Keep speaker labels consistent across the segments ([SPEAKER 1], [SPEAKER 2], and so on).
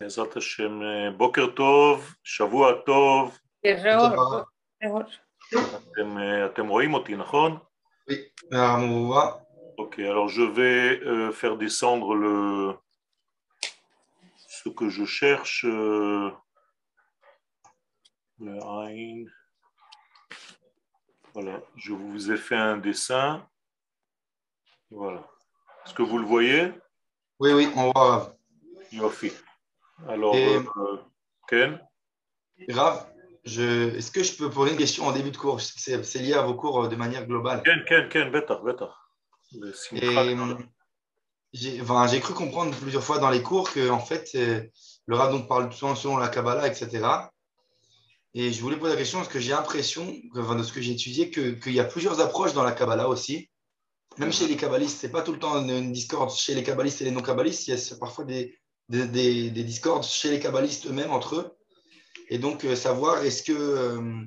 [SPEAKER 1] בעזרת השם, בוקר טוב, שבוע טוב. אתם, אתם רואים אותי, נכון?
[SPEAKER 2] Oui, on voit.
[SPEAKER 1] Ok, alors je vais euh, faire descendre le ce que je cherche. euh, le Ain. Voilà, je vous ai fait un dessin. Voilà. Est-ce que vous le voyez
[SPEAKER 2] Oui, oui, on voit.
[SPEAKER 1] Yofi. Alors,
[SPEAKER 2] Et-
[SPEAKER 1] euh, Ken.
[SPEAKER 2] Je... Est-ce que je peux poser une question en début de cours? C'est c'est lié à vos cours euh, de manière globale.
[SPEAKER 1] Ken, Ken, Ken, Simcha,
[SPEAKER 2] Et euh, j'ai enfin, j'ai cru comprendre plusieurs fois dans les cours que en fait, le Rav donc parle souvent selon la Kabbalah, etc. Et je voulais poser la question parce que j'ai l'impression, enfin, de ce que j'ai étudié, que- qu'il y a plusieurs approches dans la Kabbalah aussi. Même chez les kabbalistes, c'est pas tout le temps une, une discorde chez les kabbalistes et les non-kabbalistes. Il y a parfois des, des, des- des discordes chez les kabbalistes eux-mêmes entre eux. Et donc, euh, savoir est-ce que euh,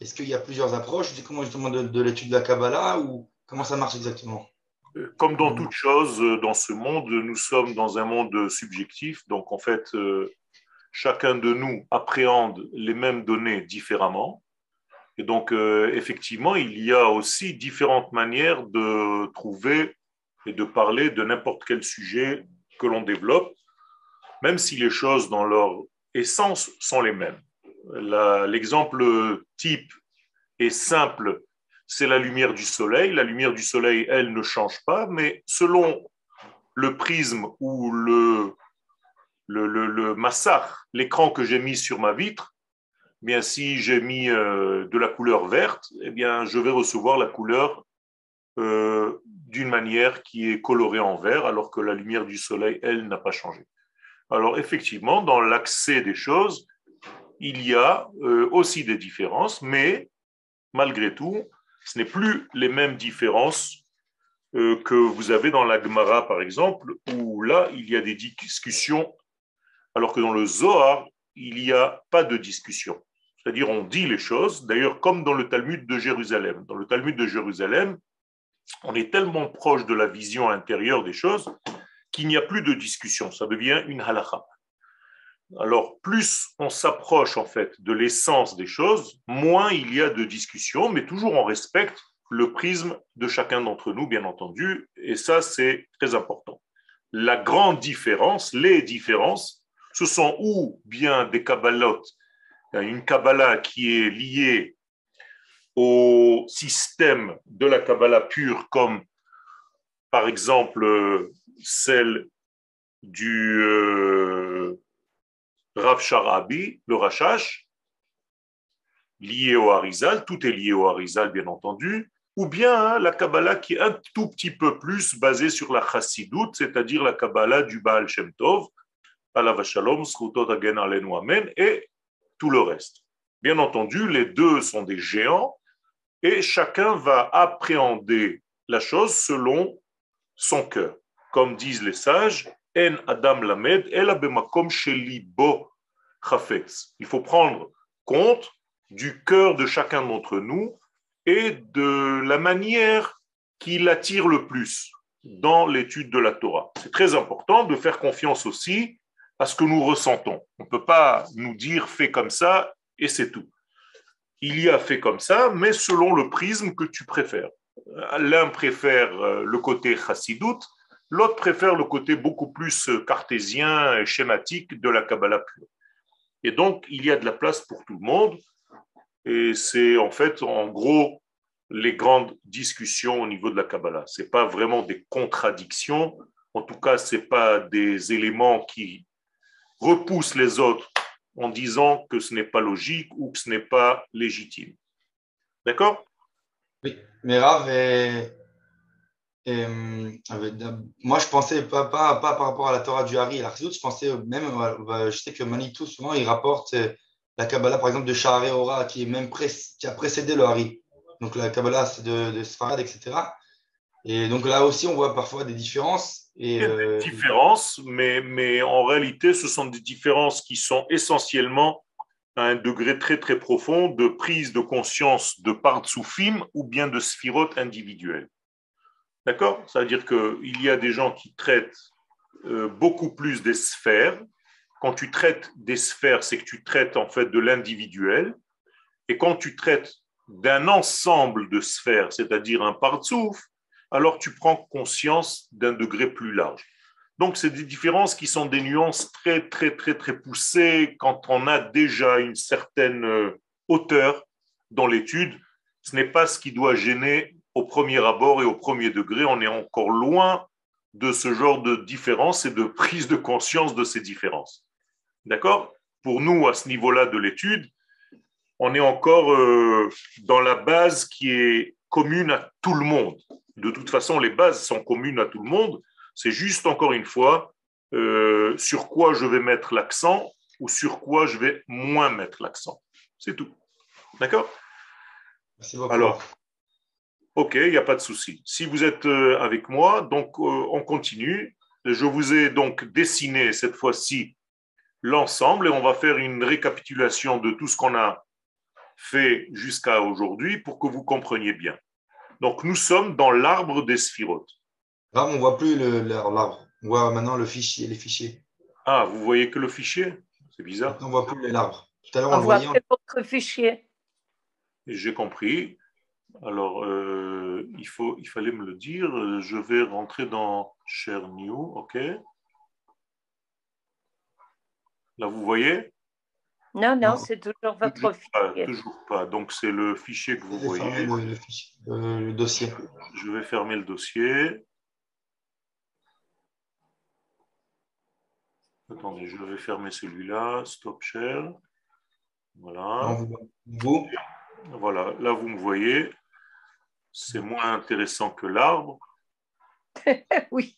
[SPEAKER 2] est-ce qu'il y a plusieurs approches comment justement de, de l'étude de la Kabbalah ou comment ça marche exactement?
[SPEAKER 1] Comme dans toute chose, euh, dans ce monde, nous sommes dans un monde subjectif. Donc, en fait, euh, chacun de nous appréhende les mêmes données différemment. Et donc, euh, effectivement, il y a aussi différentes manières de trouver et de parler de n'importe quel sujet que l'on développe, même si les choses dans leur essence sont les mêmes. L'exemple type et simple, c'est la lumière du soleil. La lumière du soleil, elle ne change pas, mais selon le prisme ou le, massar, l'écran que j'ai mis sur ma vitre, eh bien, si j'ai mis euh, de la couleur verte, eh bien, je vais recevoir la couleur euh, d'une manière qui est colorée en vert, alors que la lumière du soleil, elle, n'a pas changé. Alors, effectivement, dans l'accès des choses, il y a euh, aussi des différences, mais malgré tout, ce n'est plus les mêmes différences euh, que vous avez dans la Gemara, par exemple, où là, il y a des discussions, alors que dans le Zohar, il n'y a pas de discussion. C'est-à-dire, on dit les choses, d'ailleurs, comme dans le Talmud de Jérusalem. Dans le Talmud de Jérusalem, on est tellement proche de la vision intérieure des choses qu'il n'y a plus de discussion. Ça devient une halakha. Alors, plus on s'approche en fait de l'essence des choses, moins il y a de discussion, mais toujours on respecte le prisme de chacun d'entre nous, bien entendu, et ça c'est très important. La grande différence, les différences, ce sont ou bien des kabbalotes, une kabbala qui est liée au système de la kabbala pure, comme par exemple celle du euh, Rav Sharabi, le Rachash, lié au Harizal, tout est lié au Harizal, bien entendu, ou bien hein, la Kabbalah qui est un tout petit peu plus basée sur la Chassidout, c'est-à-dire la Kabbalah du Baal Shem Tov, Alav Shalom, Srutot Hagen Alenu et tout le reste. Bien entendu, les deux sont des géants, et chacun va appréhender la chose selon son cœur. Comme disent les sages, En Adam Lamed, El Abemakom Shelibo Chafetz. Il faut prendre compte du cœur de chacun d'entre nous et de la manière qui l'attire le plus dans l'étude de la Torah. C'est très important de faire confiance aussi à ce que nous ressentons. On ne peut pas nous dire fais comme ça et c'est tout. Il y a fait comme ça, mais selon le prisme que tu préfères. L'un préfère euh, le côté chassidoute, l'autre préfère le côté beaucoup plus cartésien et schématique de la Kabbalah pure. Et donc, il y a de la place pour tout le monde. Et c'est en fait, en gros, les grandes discussions au niveau de la Kabbalah. Ce n'est pas vraiment des contradictions. En tout cas, ce n'est pas des éléments qui repoussent les autres en disant que ce n'est pas logique ou que ce n'est pas légitime. D'accord?
[SPEAKER 2] Oui, mais Rav, euh, moi je pensais pas, pas, pas par rapport à la Torah du Hari et la Chassidut, je pensais même, euh, je sais que Manitou souvent il rapporte euh, la Kabbalah par exemple de Sha'arei Ora qui, est même pré- qui a précédé le Hari. Donc la Kabbalah c'est de, de Sfarad, etc. Et donc là aussi on voit parfois des différences. Et,
[SPEAKER 1] Il y a des
[SPEAKER 2] euh,
[SPEAKER 1] différences, mais, mais en réalité, ce sont des différences qui sont essentiellement à un degré très très profond de prise de conscience de partsoufim ou bien de sphirotes individuelles. D'accord? C'est-à-dire qu'il y a des gens qui traitent euh, beaucoup plus des sphères quand tu traites des sphères, c'est que tu traites en fait de l'individuel. Et quand tu traites d'un ensemble de sphères, c'est-à-dire un partsouf, alors tu prends conscience d'un degré plus large. Donc, c'est des différences qui sont des nuances très, très, très, très poussées quand on a déjà une certaine euh, hauteur dans l'étude. Ce n'est pas ce qui doit gêner au premier abord et au premier degré. On est encore loin de ce genre de différence et de prise de conscience de ces différences. D'accord? Pour nous, à ce niveau-là de l'étude, on est encore euh, dans la base qui est commune à tout le monde. De toute façon, les bases sont communes à tout le monde. C'est juste, encore une fois, euh, sur quoi je vais mettre l'accent ou sur quoi je vais moins mettre l'accent. C'est tout. D'accord? Alors, ok, il n'y a pas de souci. Si vous êtes euh, avec moi, donc euh, on continue. Je vous ai donc dessiné cette fois-ci l'ensemble et on va faire une récapitulation de tout ce qu'on a fait jusqu'à aujourd'hui pour que vous compreniez bien. Donc nous sommes dans l'arbre des sphirotes.
[SPEAKER 2] Là, on ne voit plus l'arbre. On voit maintenant le fichier, les fichiers.
[SPEAKER 1] Ah, vous voyez que le fichier? C'est bizarre.
[SPEAKER 2] on ne voit plus l'arbre.
[SPEAKER 3] Tout à l'heure, on, voit que votre fichier.
[SPEAKER 1] J'ai compris. Alors, euh, il, faut, il fallait me le dire. Je vais rentrer dans Share New, OK? Là, vous voyez?
[SPEAKER 3] Non, non, c'est toujours votre fichier.
[SPEAKER 1] toujours pas. Donc, c'est le fichier que vous voyez. Le,
[SPEAKER 2] euh, le, dossier.
[SPEAKER 1] Je vais fermer le dossier. Attendez, je vais fermer celui-là. Stop share. Voilà.
[SPEAKER 2] Vous?
[SPEAKER 1] Voilà, là vous me voyez. C'est moins intéressant que l'arbre.
[SPEAKER 3] oui.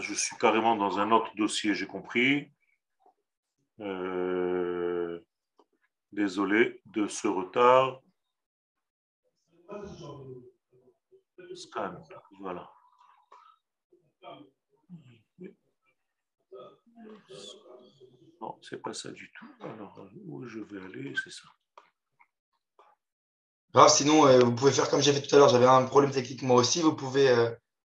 [SPEAKER 1] je suis carrément dans un autre dossier, j'ai compris. Euh, désolé de ce retard. Scan, voilà. Non, c'est pas ça du tout. Alors, où je vais aller, c'est ça.
[SPEAKER 2] sinon, euh, vous pouvez faire comme j'ai fait tout à l'heure. J'avais un problème technique moi aussi. Vous pouvez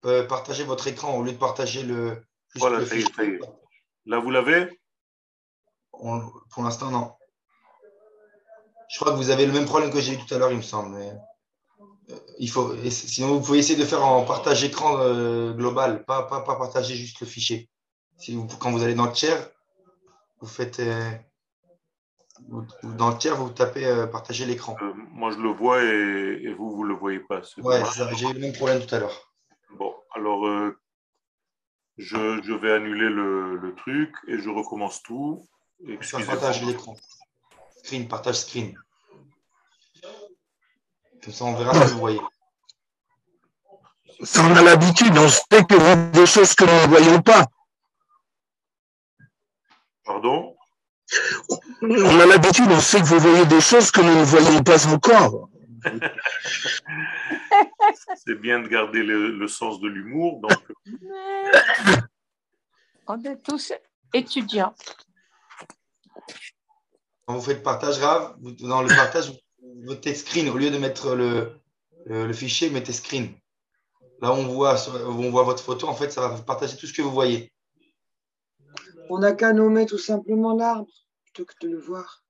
[SPEAKER 2] euh, partager votre écran au lieu de partager le.
[SPEAKER 1] Voilà, ça y est, Là, vous l'avez?
[SPEAKER 2] Pour l'instant, non. Je crois que vous avez le même problème que j'ai eu tout à l'heure, il me semble. Euh, il faut, sinon, vous pouvez essayer de faire en partage écran euh, global, pas, pas, pas, partager juste le fichier. Si vous, quand vous allez dans le tiers, vous faites. dans le tiers, vous tapez partager l'écran.
[SPEAKER 1] moi, je le vois et, vous, vous ne le voyez pas.
[SPEAKER 2] Ouais, j'ai eu le même problème tout à l'heure.
[SPEAKER 1] Bon, alors euh, je, vais annuler le, truc et je recommence tout.
[SPEAKER 2] Partage l'écran. Screen, partage screen. Comme ça, on verra ce que vous voyez.
[SPEAKER 4] on a l'habitude, on sait que vous des choses que nous ne voyons pas.
[SPEAKER 1] Pardon?
[SPEAKER 4] On a l'habitude, on sait que vous voyez des choses que nous ne voyons pas encore.
[SPEAKER 1] c'est bien de garder le, sens de l'humour. Donc...
[SPEAKER 3] On est tous étudiants.
[SPEAKER 2] Quand vous faites partage grave, dans le partage, vous mettez screen. Au lieu de mettre le, le, fichier, mettez screen. Là où on voit, on voit votre photo, en fait, ça va partager tout ce que vous voyez.
[SPEAKER 5] On n'a qu'à nommer tout simplement l'arbre plutôt que de le voir.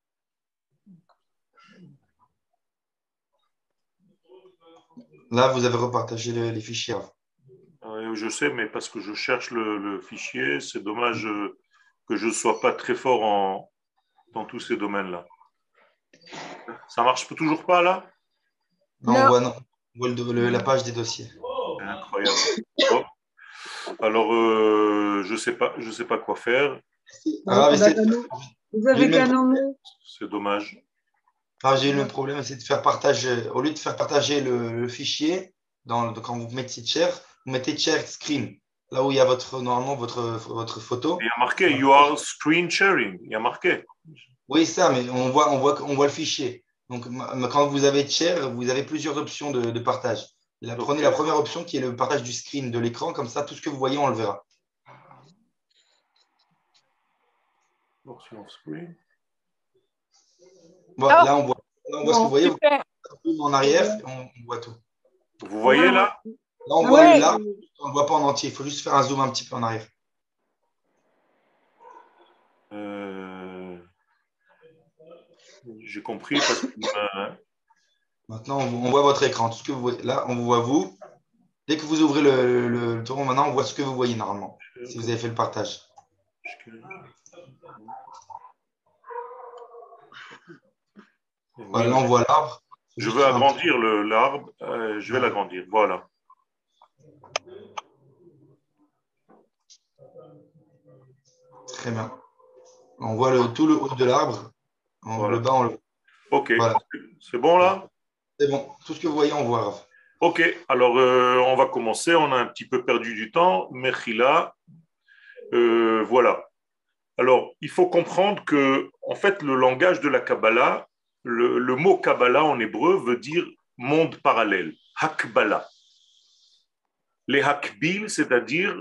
[SPEAKER 2] Là, vous avez repartagé les, fichiers.
[SPEAKER 1] je sais, mais parce que je cherche le, fichier, c'est dommage euh, que je ne sois pas très fort en, dans tous ces domaines-là. Ça marche toujours pas là?
[SPEAKER 2] Non, on voit, non. On voit la page des dossiers.
[SPEAKER 1] Incroyable. Alors, euh, je ne sais, pas, je sais pas quoi faire.
[SPEAKER 5] Ah, vous avez qu'un nom
[SPEAKER 1] C'est dommage.
[SPEAKER 2] Ah, j'ai eu le même problème, c'est de faire partager, au lieu de faire partager le, fichier, dans, quand vous mettez share, vous mettez share screen, là où il y a votre, normalement votre, votre photo.
[SPEAKER 1] Il y a marqué You are screen sharing, il y a marqué.
[SPEAKER 2] Oui, ça, mais on voit, on voit, on voit le fichier. Donc, quand vous avez share, vous avez plusieurs options de, partage. prenez la première option qui est le partage du screen de l'écran, comme ça, tout ce que vous voyez, on le verra. Voilà, là, on voit, là, on voit ce que vous voyez. En arrière, on, voit tout.
[SPEAKER 1] Vous voyez là?
[SPEAKER 2] Là, on voit là, on ne voit pas en entier. Il faut juste faire un zoom un petit peu en arrière.
[SPEAKER 1] Euh, j'ai compris parce que. Euh,
[SPEAKER 2] maintenant, on voit votre écran. Tout ce que vous voyez. Là, on vous voit vous. Dès que vous ouvrez le, le, tour, maintenant, on voit ce que vous voyez normalement, si vous avez fait le partage. Voilà, là, on voit l'arbre.
[SPEAKER 1] Je veux agrandir l'arbre. Euh, je vais l'agrandir. Voilà.
[SPEAKER 2] Très bien. On voit le, tout le haut de l'arbre. Le bas, on le
[SPEAKER 1] Ok. C'est bon là?
[SPEAKER 2] C'est bon. Tout ce que vous voyez, on voit.
[SPEAKER 1] Ok. Alors, euh, on va commencer. On a un petit peu perdu du temps. Mechila. Euh, voilà. Alors, il faut comprendre que, en fait, le langage de la Kabbalah, le, le mot Kabbalah en hébreu veut dire monde parallèle, Hakbala. Les Hakbil, c'est-à-dire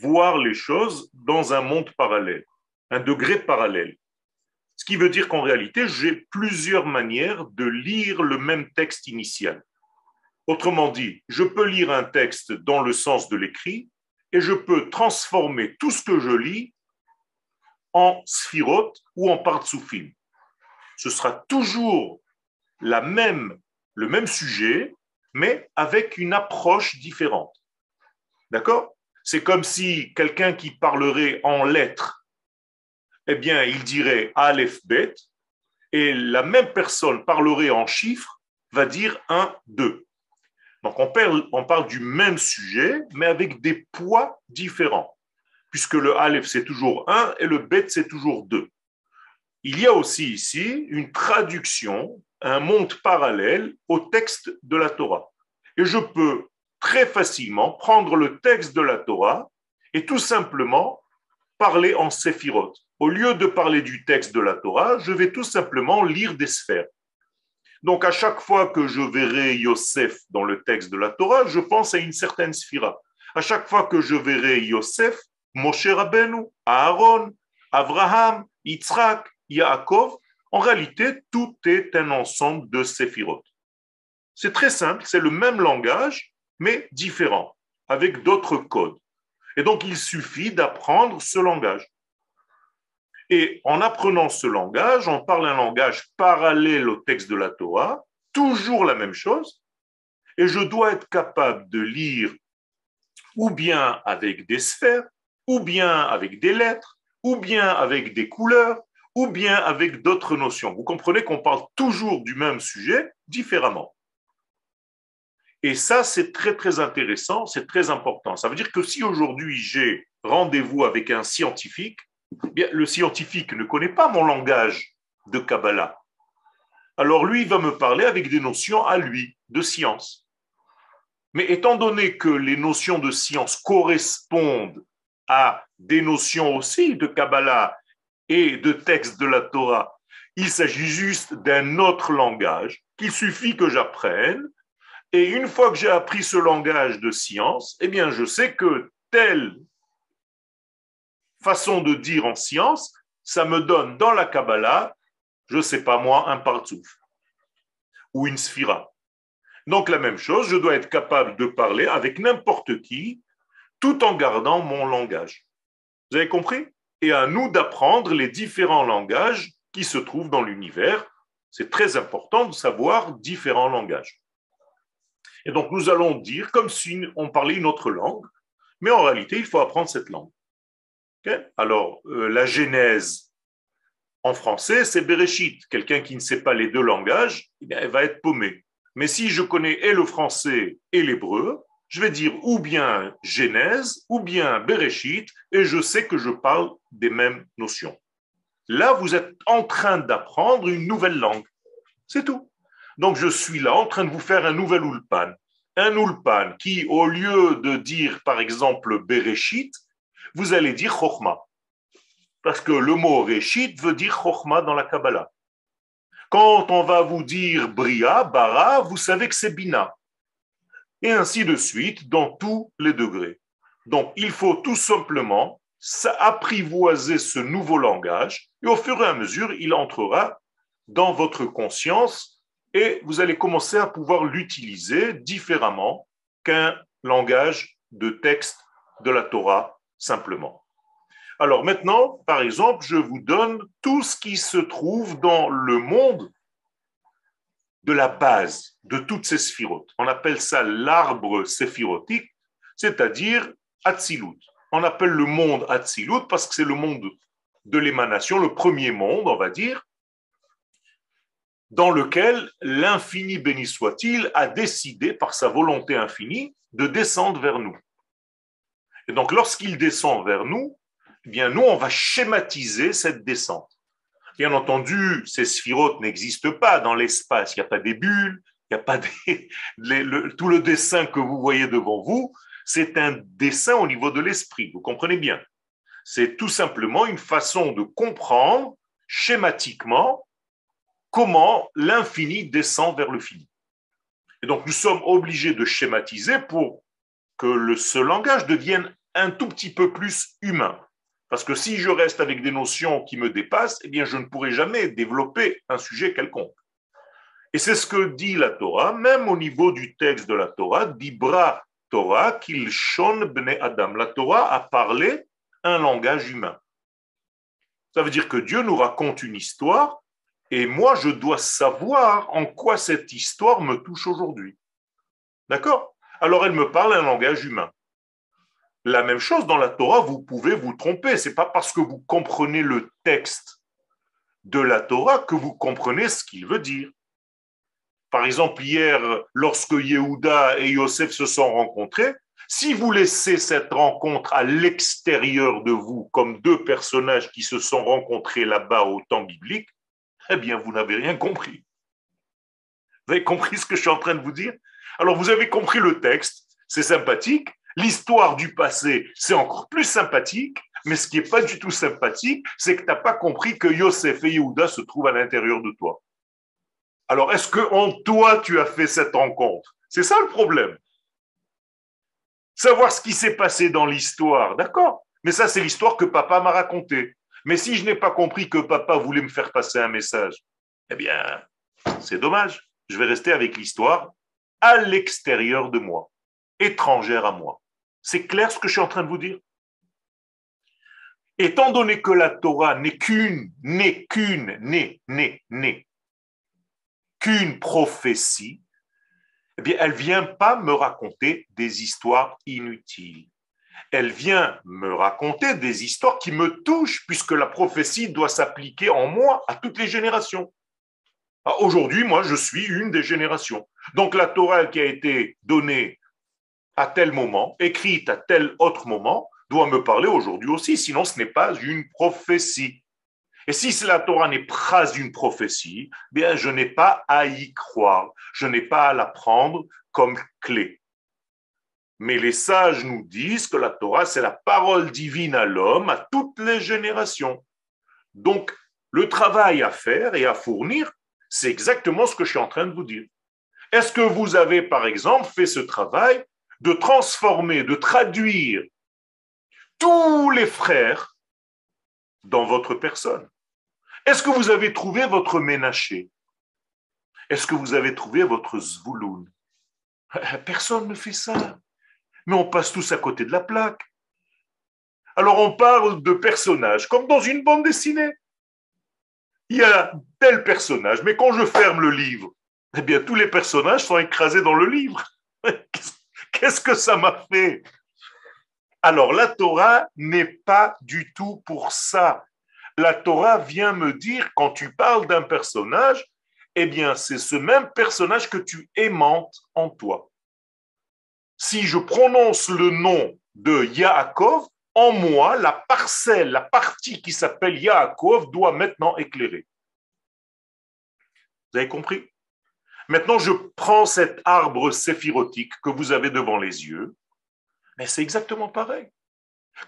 [SPEAKER 1] voir les choses dans un monde parallèle, un degré parallèle. Ce qui veut dire qu'en réalité, j'ai plusieurs manières de lire le même texte initial. Autrement dit, je peux lire un texte dans le sens de l'écrit et je peux transformer tout ce que je lis en sphirote ou en partsoufim. Ce sera toujours la même, le même sujet, mais avec une approche différente. D'accord? C'est comme si quelqu'un qui parlerait en lettres, eh bien, il dirait Aleph Bet, et la même personne parlerait en chiffres, va dire 1, 2. Donc on parle, on parle du même sujet, mais avec des poids différents, puisque le Aleph c'est toujours 1 et le Bet c'est toujours 2. Il y a aussi ici une traduction, un monde parallèle au texte de la Torah. Et je peux très facilement prendre le texte de la Torah et tout simplement parler en séphirot. Au lieu de parler du texte de la Torah, je vais tout simplement lire des sphères. Donc à chaque fois que je verrai Yosef dans le texte de la Torah, je pense à une certaine sphira. À chaque fois que je verrai Yosef, Moshe Rabbeinu, Aaron, Abraham, Yitzhak, Yaakov, en réalité, tout est un ensemble de séphirot. C'est très simple, c'est le même langage, mais différents, avec d'autres codes. Et donc, il suffit d'apprendre ce langage. Et en apprenant ce langage, on parle un langage parallèle au texte de la Torah, toujours la même chose, et je dois être capable de lire ou bien avec des sphères, ou bien avec des lettres, ou bien avec des couleurs, ou bien avec d'autres notions. Vous comprenez qu'on parle toujours du même sujet différemment. Et ça, c'est très, très intéressant, c'est très important. Ça veut dire que si aujourd'hui j'ai rendez-vous avec un scientifique, eh bien, le scientifique ne connaît pas mon langage de Kabbalah. Alors lui, il va me parler avec des notions à lui, de science. Mais étant donné que les notions de science correspondent à des notions aussi de Kabbalah et de textes de la Torah, il s'agit juste d'un autre langage qu'il suffit que j'apprenne et une fois que j'ai appris ce langage de science, eh bien, je sais que telle façon de dire en science, ça me donne dans la Kabbalah, je ne sais pas moi, un partsouf ou une sphira. Donc la même chose, je dois être capable de parler avec n'importe qui tout en gardant mon langage. Vous avez compris? Et à nous d'apprendre les différents langages qui se trouvent dans l'univers. C'est très important de savoir différents langages. Et donc nous allons dire comme si on parlait une autre langue, mais en réalité, il faut apprendre cette langue. Alors, euh, la Genèse en français, c'est Bereshit. Quelqu'un qui ne sait pas les deux langages, eh bien, va être paumé. Mais si je connais et le français et l'hébreu, je vais dire ou bien Genèse ou bien Bereshit, et je sais que je parle des mêmes notions. Là, vous êtes en train d'apprendre une nouvelle langue. C'est tout. Donc je suis là en train de vous faire un nouvel ulpan. Un ulpan qui, au lieu de dire par exemple Bereshit, vous allez dire Chochma. Parce que le mot Reshit veut dire Chochma dans la Kabbalah. Quand on va vous dire Bria, Bara, vous savez que c'est Bina. et ainsi de suite dans tous les degrés. Donc, il faut tout simplement apprivoiser ce nouveau langage et au fur et à mesure, il entrera dans votre conscience et vous allez commencer à pouvoir l'utiliser différemment qu'un langage de texte de la Torah simplement. Alors maintenant, par exemple, je vous donne tout ce qui se trouve dans le monde de la base de toutes ces sphirotes. On appelle ça l'arbre séphirotique, c'est-à-dire Atzilut. On appelle le monde Atzilut parce que c'est le monde de l'émanation, le premier monde, on va dire, dans lequel l'infini béni soit-il a décidé par sa volonté infinie de descendre vers nous. Et donc lorsqu'il descend vers nous, eh bien nous on va schématiser cette descente. Bien entendu, ces sphirotes n'existent pas dans l'espace. Il n'y a pas des bulles, il n'y a pas tout le dessin que vous voyez devant vous, c'est un dessin au niveau de l'esprit. Vous comprenez bien? C'est tout simplement une façon de comprendre schématiquement comment l'infini descend vers le fini. Et donc nous sommes obligés de schématiser pour que le, ce langage devienne un tout petit peu plus humain. Parce que si je reste avec des notions qui me dépassent, eh bien, je ne pourrai jamais développer un sujet quelconque. Et c'est ce que dit la Torah, même au niveau du texte de la Torah, d'Ibra Torah, qu'il shon bne Adam. La Torah a parlé un langage humain. Ça veut dire que Dieu nous raconte une histoire et moi, je dois savoir en quoi cette histoire me touche aujourd'hui. D'accord? Alors, elle me parle un langage humain. La même chose dans la Torah, vous pouvez vous tromper. C'est pas parce que vous comprenez le texte de la Torah que vous comprenez ce qu'il veut dire. Par exemple, hier, lorsque Yehuda et Yosef se sont rencontrés, si vous laissez cette rencontre à l'extérieur de vous, comme deux personnages qui se sont rencontrés là-bas au temps biblique, eh bien, vous n'avez rien compris. Vous avez compris ce que je suis en train de vous dire? Alors, vous avez compris le texte, c'est sympathique, L'histoire du passé, c'est encore plus sympathique, mais ce qui n'est pas du tout sympathique, c'est que tu n'as pas compris que Yosef et Yehuda se trouvent à l'intérieur de toi. Alors, est-ce que en toi, tu as fait cette rencontre? C'est ça le problème. Savoir ce qui s'est passé dans l'histoire, d'accord, mais ça, c'est l'histoire que papa m'a racontée. Mais si je n'ai pas compris que papa voulait me faire passer un message, eh bien, c'est dommage. Je vais rester avec l'histoire à l'extérieur de moi, étrangère à moi. C'est clair ce que je suis en train de vous dire? Étant donné que la Torah n'est qu'une, n'est qu'une, n'est, n'est, n'est, qu'une prophétie, eh bien, elle vient pas me raconter des histoires inutiles. Elle vient me raconter des histoires qui me touchent, puisque la prophétie doit s'appliquer en moi à toutes les générations. Ah, aujourd'hui, moi, je suis une des générations. Donc, la Torah qui a été donnée à tel moment, écrite à tel autre moment, doit me parler aujourd'hui aussi, sinon ce n'est pas une prophétie. Et si la Torah n'est pas une prophétie, bien je n'ai pas à y croire, je n'ai pas à la prendre comme clé. Mais les sages nous disent que la Torah, c'est la parole divine à l'homme, à toutes les générations. Donc, le travail à faire et à fournir, c'est exactement ce que je suis en train de vous dire. Est-ce que vous avez, par exemple, fait ce travail de transformer, de traduire tous les frères dans votre personne? Est-ce que vous avez trouvé votre ménaché? Est-ce que vous avez trouvé votre zvouloun Personne ne fait ça. Mais on passe tous à côté de la plaque. Alors on parle de personnages, comme dans une bande dessinée. Il y a tel personnage, mais quand je ferme le livre, eh bien tous les personnages sont écrasés dans le livre. Qu'est-ce que ça m'a fait? Alors, la Torah n'est pas du tout pour ça. La Torah vient me dire, quand tu parles d'un personnage, eh bien, c'est ce même personnage que tu aimantes en toi. Si je prononce le nom de Yaakov, en moi, la parcelle, la partie qui s'appelle Yaakov doit maintenant éclairer. Vous avez compris? Maintenant, je prends cet arbre séphirotique que vous avez devant les yeux, mais c'est exactement pareil.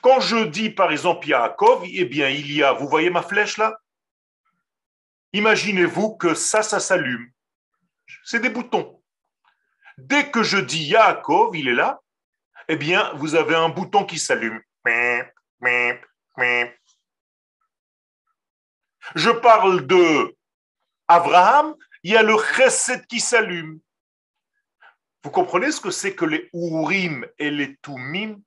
[SPEAKER 1] Quand je dis par exemple Yaakov, eh bien il y a, vous voyez ma flèche là? Imaginez-vous que ça, ça s'allume. C'est des boutons. Dès que je dis Yaakov, il est là, eh bien, vous avez un bouton qui s'allume. Je parle de Abraham, il y a le chesed qui s'allume. Vous comprenez ce que c'est que les Urim et les Tumim?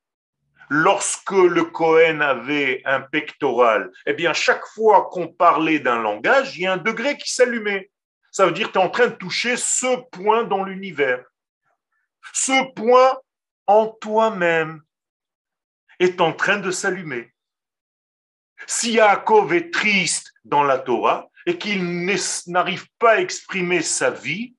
[SPEAKER 1] Lorsque le Cohen avait un pectoral, eh bien, chaque fois qu'on parlait d'un langage, il y a un degré qui s'allumait. Ça veut dire que tu es en train de toucher ce point dans l'univers. Ce point en toi-même est en train de s'allumer. Si Yaakov est triste dans la Torah et qu'il n'arrive pas à exprimer sa vie,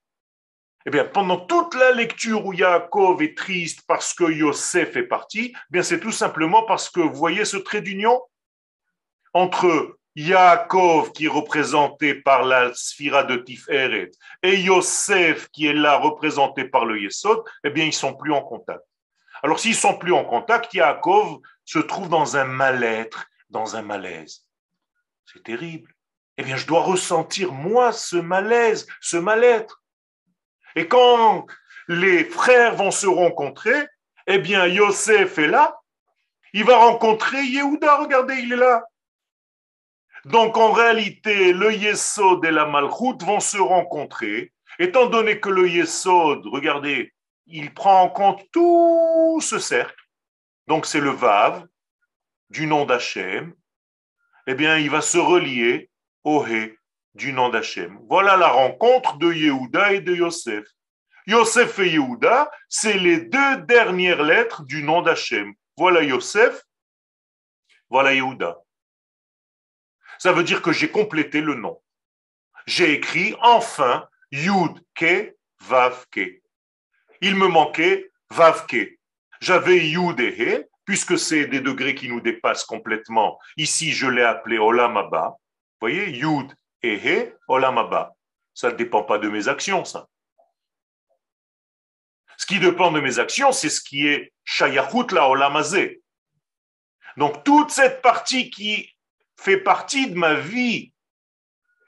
[SPEAKER 1] eh bien, pendant toute la lecture où Yaakov est triste parce que Yosef est parti, eh bien, c'est tout simplement parce que vous voyez ce trait d'union entre Yaakov qui est représenté par la sphira de Tiferet et Yosef qui est là représenté par le Yesod, eh bien, ils sont plus en contact. Alors, s'ils sont plus en contact, Yaakov se trouve dans un mal-être, dans un malaise. C'est terrible. Eh bien, je dois ressentir, moi, ce malaise, ce mal-être. Et quand les frères vont se rencontrer, eh bien, Yosef est là. Il va rencontrer Yehuda. Regardez, il est là. Donc, en réalité, le Yesod et la Malchut vont se rencontrer. Étant donné que le Yesod, regardez, il prend en compte tout ce cercle. Donc, c'est le Vav du nom d'Hachem. Eh bien, il va se relier au He du nom d'Hachem. Voilà la rencontre de Yehuda et de Yosef. Yosef et Yehuda, c'est les deux dernières lettres du nom d'Hachem. Voilà Yosef, voilà Yehuda. Ça veut dire que j'ai complété le nom. J'ai écrit enfin Yud Ke Vav Ke. Il me manquait Vav Ke. J'avais Yud et He, puisque c'est des degrés qui nous dépassent complètement. Ici, je l'ai appelé Olam Vous voyez, Yud Ehe Olamaba. Ça ne dépend pas de mes actions, ça. Ce qui dépend de mes actions, c'est ce qui est Shayachut la Olamazé. Donc, toute cette partie qui fait partie de ma vie.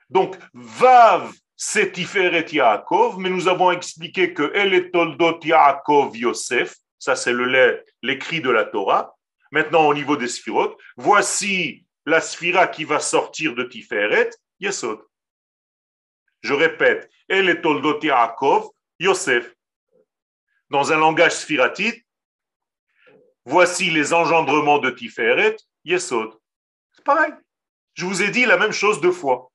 [SPEAKER 1] Donc, Vav, c'est Tiferet Yaakov, mais nous avons expliqué que El est Toldot Yaakov Yosef, ça c'est l'écrit de la Torah. Maintenant, au niveau des sphirotes, voici la sphira qui va sortir de Tiferet, Yesod. Je répète, El est Toldot Yaakov, Yosef. Dans un langage sphiratite, voici les engendrements de Tiferet, Yesod. Pareil. Je vous ai dit la même chose deux fois.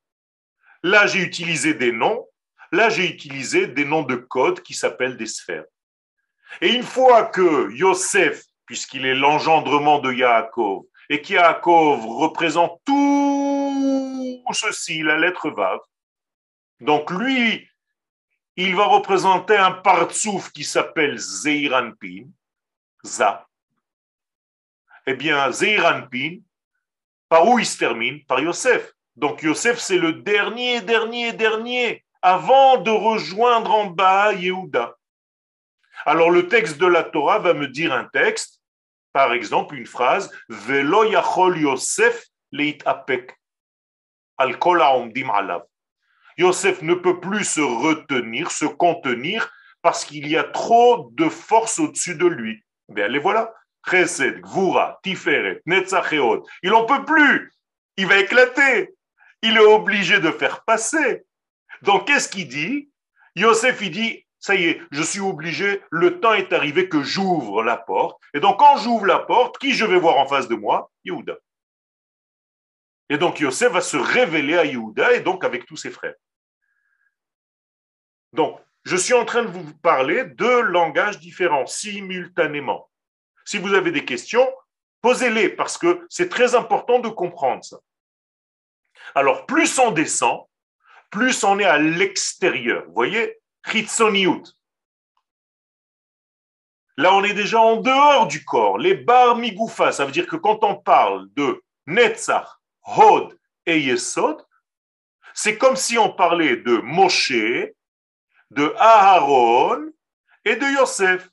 [SPEAKER 1] Là, j'ai utilisé des noms. Là, j'ai utilisé des noms de code qui s'appellent des sphères. Et une fois que Yosef, puisqu'il est l'engendrement de Yaakov, et qu'Yaakov représente tout ceci, la lettre Vav. Donc lui, il va représenter un partsouf qui s'appelle Zeiranpin, Za. Eh bien, Zeiranpin, par où il se termine Par Yosef. Donc Yosef, c'est le dernier, dernier, dernier, avant de rejoindre en bas Yehuda. Alors le texte de la Torah va me dire un texte par exemple, une phrase Velo yachol Yosef leit apek al alav. Yosef ne peut plus se retenir, se contenir, parce qu'il y a trop de force au-dessus de lui. Bien, les voilà. Il n'en peut plus. Il va éclater. Il est obligé de faire passer. Donc, qu'est-ce qu'il dit? Yosef, il dit ça y est, je suis obligé, le temps est arrivé que j'ouvre la porte. Et donc, quand j'ouvre la porte, qui je vais voir en face de moi? Yehuda. Et donc, Yosef va se révéler à Yehuda et donc avec tous ses frères. Donc, je suis en train de vous parler de langages différents simultanément. Si vous avez des questions, posez-les parce que c'est très important de comprendre ça. Alors, plus on descend, plus on est à l'extérieur. Vous voyez, Là, on est déjà en dehors du corps. Les bar migoufa, ça veut dire que quand on parle de Netzach, Hod et Yesod, c'est comme si on parlait de Moshe, de Aharon et de Yosef.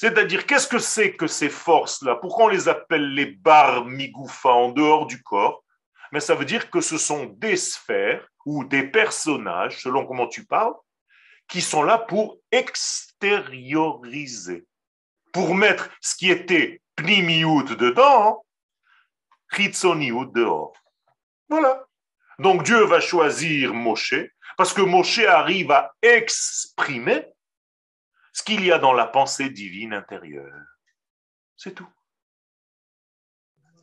[SPEAKER 1] C'est-à-dire, qu'est-ce que c'est que ces forces-là? Pourquoi on les appelle les bar migoufa en dehors du corps? Mais ça veut dire que ce sont des sphères ou des personnages, selon comment tu parles, qui sont là pour extérioriser, pour mettre ce qui était pnimiout dedans, chitzoniout dehors. Voilà. Donc Dieu va choisir Moshe parce que Moshe arrive à exprimer ce qu'il y a dans la pensée divine intérieure. C'est tout.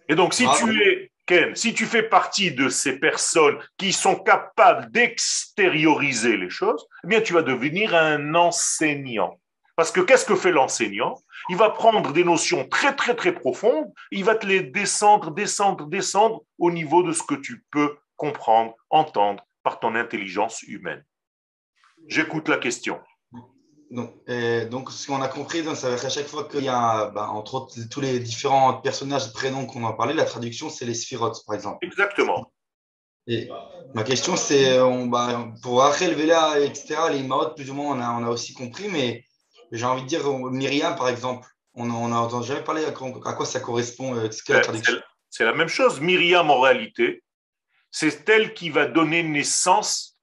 [SPEAKER 1] Et donc, si tu es, Ken, si tu fais partie de ces personnes qui sont capables d'extérioriser les choses, eh bien, tu vas devenir un enseignant. Parce que qu'est-ce que fait l'enseignant? Il va prendre des notions très, très, très profondes, il va te les descendre, descendre, descendre au niveau de ce que tu peux comprendre, entendre par ton intelligence humaine. J'écoute la question.
[SPEAKER 2] Donc, donc, ce qu'on a compris, donc, ça veut dire qu'à chaque fois qu'il y a, bah, entre autres, tous les différents personnages, prénoms qu'on a parlé, la traduction, c'est les sphirotes, par exemple.
[SPEAKER 1] Exactement.
[SPEAKER 2] Et ma question, c'est, on, bah, pour Rachel, Vela, etc., les Imaot, plus ou moins, on a, on a aussi compris, mais j'ai envie de dire, Myriam, par exemple, on n'a jamais parlé à, quoi ça correspond, euh,
[SPEAKER 1] la traduction. C'est la même chose. Myriam, en réalité, c'est elle qui va donner naissance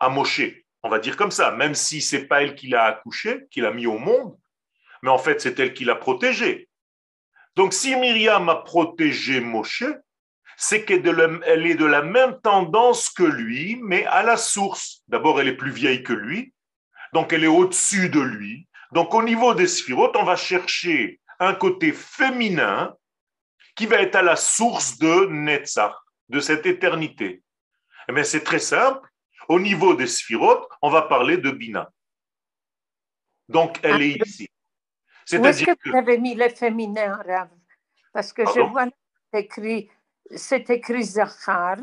[SPEAKER 1] à Moshe on va dire comme ça, même si c'est pas elle qui l'a accouché, qui l'a mis au monde, mais en fait c'est elle qui l'a protégé. Donc si Myriam a protégé Moshe, c'est qu'elle est de la même tendance que lui, mais à la source. D'abord, elle est plus vieille que lui, donc elle est au-dessus de lui. Donc au niveau des sphirotes, on va chercher un côté féminin qui va être à la source de Netzach, de cette éternité. Eh bien, c'est très simple. Au niveau des sphirotes, on va parler de Bina. Donc, elle est ici.
[SPEAKER 3] Où est-ce que, vous avez mis le féminin, Rav? Parce que je vois écrit, c'est écrit Zachar.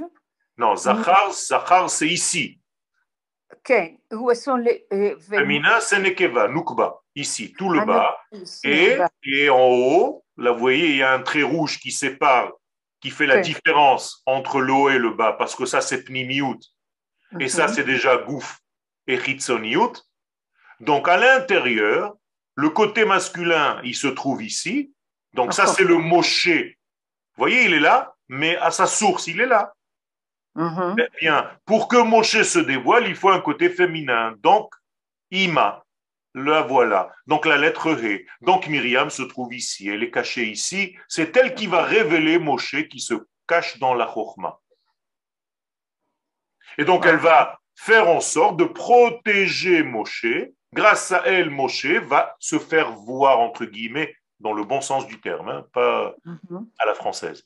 [SPEAKER 1] Non, Zachar, Zachar c'est ici.
[SPEAKER 3] Ok. Où sont les.
[SPEAKER 1] Euh, féminin, c'est Nekeva, Nukba, ici, tout le ah, bas. et, et en haut, là, vous voyez, il y a un trait rouge qui sépare, qui fait la différence entre le haut et le bas, parce que ça, c'est Pnimiout. Et ça, c'est déjà Gouf et Chitzoniut. Donc, à l'intérieur, le côté masculin, il se trouve ici. Donc, ça, c'est le Moshe. Vous voyez, il est là, mais à sa source, il est là. Eh bien, pour que Moshe se dévoile, il faut un côté féminin. Donc, Ima, la voilà. Donc, la lettre He. Donc, Myriam se trouve ici. Elle est cachée ici. C'est elle qui va révéler Moshe qui se cache dans la Chokhmah. Et donc, elle va faire en sorte de protéger Moshe. Grâce à elle, Moshe va se faire voir, entre guillemets, dans le bon sens du terme, hein, pas mhm. à la française.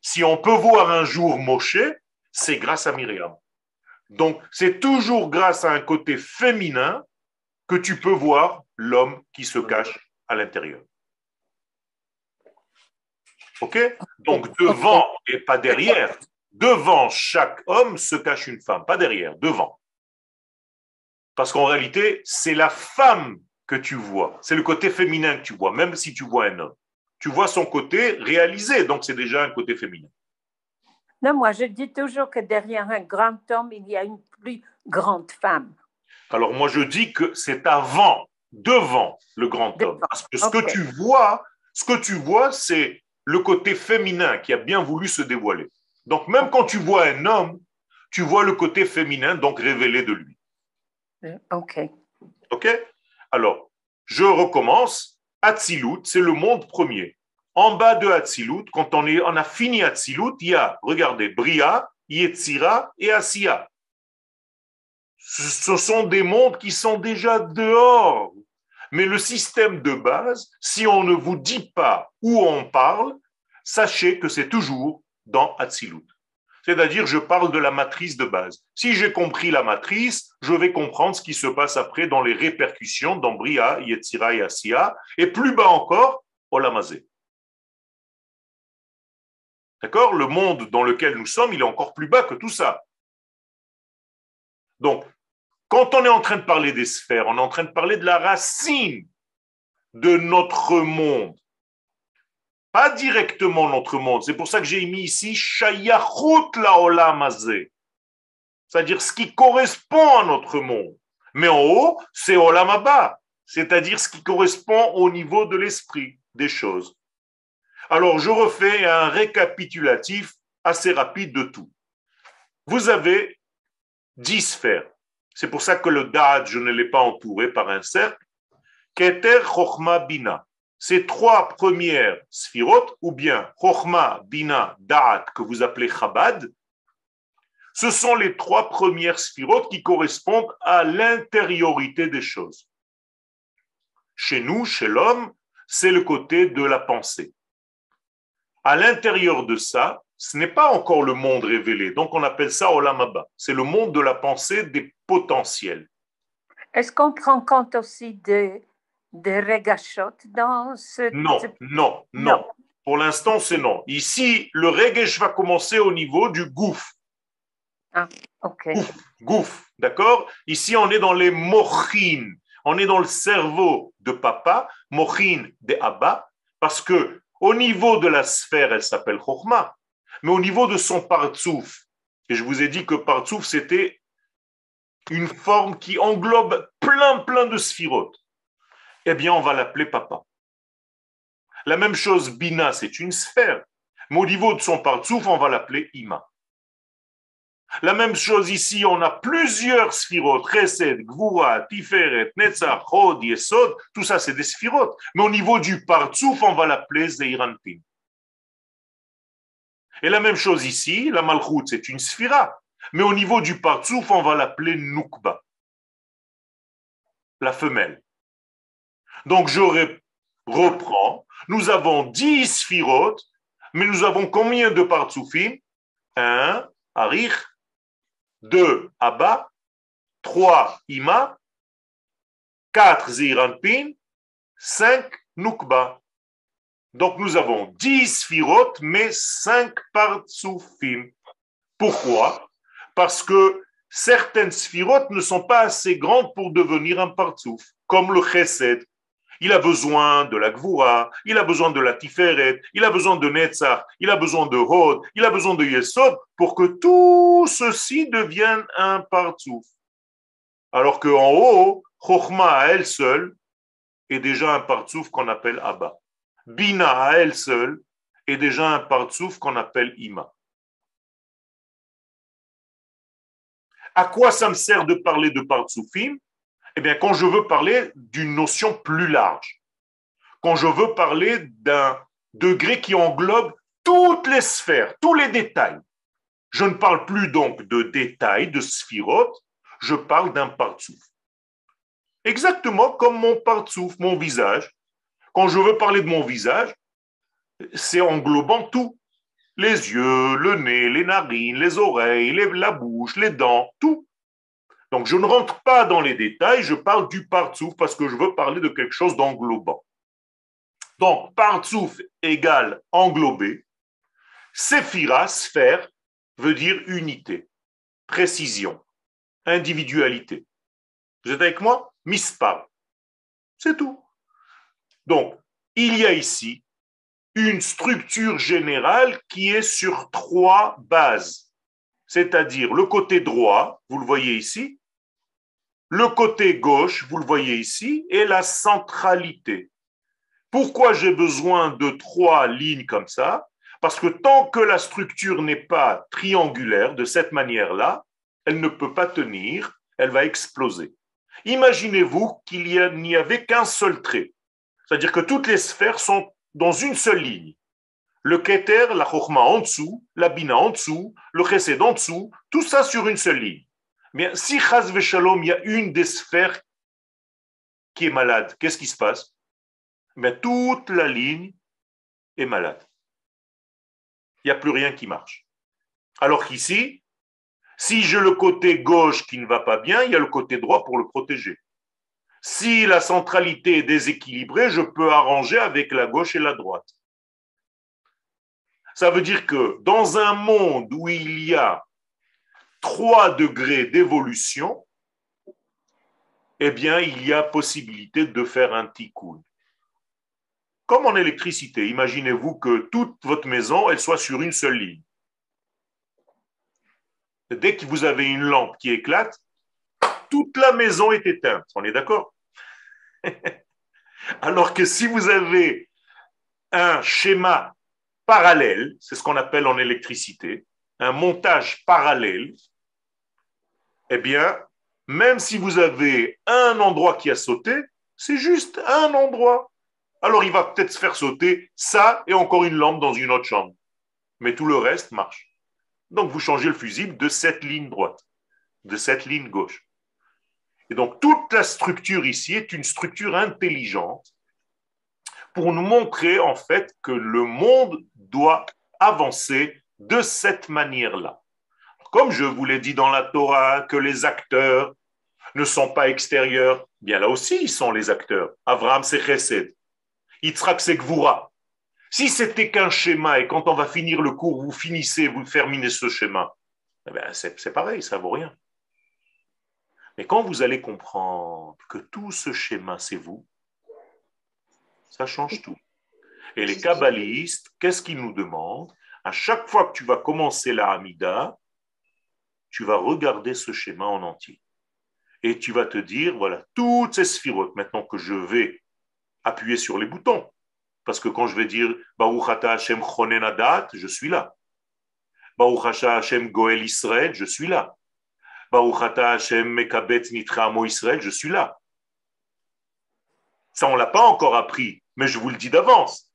[SPEAKER 1] Si on peut voir un jour Moshe, c'est grâce à Myriam. Donc, c'est toujours grâce à un côté féminin que tu peux voir l'homme qui se cache à l'intérieur. OK? Donc, devant et pas derrière. Devant chaque homme se cache une femme, pas derrière, devant. Parce qu'en réalité, c'est la femme que tu vois, c'est le côté féminin que tu vois, même si tu vois un homme. Tu vois son côté réalisé, donc c'est déjà un côté féminin.
[SPEAKER 3] Non, moi je dis toujours que derrière un grand homme, il y a une plus grande femme.
[SPEAKER 1] Alors moi je dis que c'est avant, devant le grand homme. Parce que ce que tu vois, ce que tu vois, c'est le côté féminin qui a bien voulu se dévoiler. Donc même quand tu vois un homme, tu vois le côté féminin, donc révélé de lui.
[SPEAKER 3] Ok.
[SPEAKER 1] Ok? Alors, je recommence. Hatzilut, c'est le monde premier. En bas de Hatzilut, quand on, est, on a fini Hatzilut, il y a, regardez, Bria, Yetzira et Asiya. Ce sont des mondes qui sont déjà dehors. Mais le système de base, si on ne vous dit pas où on parle, sachez que c'est toujours dans Hatzilut. C'est-à-dire, je parle de la matrice de base. Si j'ai compris la matrice, je vais comprendre ce qui se passe après dans les répercussions dans Bria, Yetzira et Asiya, et plus bas encore, Olamazé. D'accord? Le monde dans lequel nous sommes, il est encore plus bas que tout ça. Donc, quand on est en train de parler des sphères, on est en train de parler de la racine de notre monde. Pas directement notre monde. C'est pour ça que j'ai mis ici Shayachut laolamazé. C'est-à-dire ce qui correspond à notre monde. Mais en haut, c'est Olamaba. C'est-à-dire ce qui correspond au niveau de l'esprit des choses. Alors, je refais un récapitulatif assez rapide de tout. Vous avez dix sphères. C'est pour ça que le Da'at, je ne l'ai pas entouré par un cercle. Keter, Chochma, Bina. Ces trois premières sphirotes, ou bien Chochma, Bina, Da'at, que vous appelez Chabad, ce sont les trois premières sphirotes qui correspondent à l'intériorité des choses. Chez nous, chez l'homme, c'est le côté de la pensée. À l'intérieur de ça, ce n'est pas encore le monde révélé. Donc on appelle ça Olamaba. C'est le monde de la pensée des potentiels.
[SPEAKER 3] Est-ce qu'on prend compte aussi des, des dans ce...
[SPEAKER 1] Non, non, non. Pour l'instant, c'est non. Ici, le regesh va commencer au niveau du gouffre.
[SPEAKER 3] Ah, ok.
[SPEAKER 1] Gouffre, d'accord? Ici, on est dans les mochines. On est dans le cerveau de papa, mochin de Abba, parce que au niveau de la sphère, elle s'appelle Chokhmah mais au niveau de son partsouf, et je vous ai dit que partsouf, c'était une forme qui englobe plein, plein de sphirotes, eh bien, on va l'appeler papa. La même chose, Bina, c'est une sphère, mais au niveau de son partsouf, on va l'appeler Ima. La même chose ici, on a plusieurs sphirotes, Chesed, Gvura, Tiferet, Netzach, Hod, Yesod, tout ça c'est des sphirotes. Mais au niveau du partsouf, on va l'appeler Zeiranpin. Et la même chose ici, la malchoute, c'est une sphira. Mais au niveau du partsouf, on va l'appeler Nukba, la femelle. Donc je reprends. Nous avons dix sphirotes, mais nous avons combien de partsoufim Un, Arich, deux, Abba, trois, Ima, quatre, Ziranpin, cinq, Nukba. Donc nous avons 10 sphirotes, mais 5 partsoufim. Pourquoi? Parce que certaines sphirotes ne sont pas assez grandes pour devenir un partsouf, comme le chesed. Il a besoin de la gvura, il a besoin de la tiferet, il a besoin de netzach, il a besoin de hod, il a besoin de yesod pour que tout ceci devienne un partsouf. Alors qu'en haut, Chochma à elle seule est déjà un partsouf qu'on appelle Abba. Bina à elle seule est déjà un partsouf qu'on appelle Ima. À quoi ça me sert de parler de partsoufim Eh bien, quand je veux parler d'une notion plus large, quand je veux parler d'un degré qui englobe toutes les sphères, tous les détails. Je ne parle plus donc de détails, de sphirotes, je parle d'un partsouf. Exactement comme mon partsouf, mon visage, quand je veux parler de mon visage, c'est englobant tout. Les yeux, le nez, les narines, les oreilles, la bouche, les dents, tout. Donc je ne rentre pas dans les détails, je parle du partsouf parce que je veux parler de quelque chose d'englobant. Donc partsouf égale englobé. Séphira, sphère, veut dire unité, précision, individualité. Vous êtes avec moi? Mispar. C'est tout. Donc, il y a ici une structure générale qui est sur trois bases, c'est-à-dire le côté droit, vous le voyez ici, le côté gauche, vous le voyez ici, et la centralité. Pourquoi j'ai besoin de trois lignes comme ça? Parce que tant que la structure n'est pas triangulaire de cette manière-là, elle ne peut pas tenir, elle va exploser. Imaginez-vous qu'il n'y avait qu'un seul trait. C'est-à-dire que toutes les sphères sont dans une seule ligne. Le Keter, la Chokhma en dessous, la Bina en dessous, le Chesed en dessous, tout ça sur une seule ligne. Mais si Chaz Shalom, il y a une des sphères qui est malade, qu'est-ce qui se passe? Mais toute la ligne est malade. Il n'y a plus rien qui marche. Alors qu'ici, si j'ai le côté gauche qui ne va pas bien, il y a le côté droit pour le protéger. Si la centralité est déséquilibrée, je peux arranger avec la gauche et la droite. Ça veut dire que dans un monde où il y a trois degrés d'évolution, eh bien, il y a possibilité de faire un tikkun. Comme en électricité, imaginez-vous que toute votre maison, elle soit sur une seule ligne. Dès que vous avez une lampe qui éclate, toute la maison est éteinte. On est d'accord? Alors que si vous avez un schéma parallèle, c'est ce qu'on appelle en électricité, un montage parallèle, eh bien, même si vous avez un endroit qui a sauté, c'est juste un endroit. Alors il va peut-être se faire sauter ça et encore une lampe dans une autre chambre. Mais tout le reste marche. Donc vous changez le fusible de cette ligne droite, de cette ligne gauche. Et donc toute la structure ici est une structure intelligente pour nous montrer en fait que le monde doit avancer de cette manière-là. Comme je vous l'ai dit dans la Torah, que les acteurs ne sont pas extérieurs, bien là aussi ils sont les acteurs. Abraham c'est Chesed, Yitzhak c'est. Si c'était qu'un schéma et quand on va finir le cours, vous finissez, vous terminez ce schéma, eh ben, c'est pareil, ça vaut rien. Mais quand vous allez comprendre que tout ce schéma, c'est vous, ça change tout. Et les kabbalistes, qu'est-ce qu'ils nous demandent? À chaque fois que tu vas commencer la Hamida, tu vas regarder ce schéma en entier. Et tu vas te dire, voilà, toutes ces sphirotes, maintenant que je vais appuyer sur les boutons, parce que quand je vais dire Baruch Hashem Chonenadat, je suis là. Baruch Hashem Goel Israël, je suis là. Baruch Hashem Mekabet Nitra Israël, je suis là. Ça, on ne l'a pas encore appris, mais je vous le dis d'avance.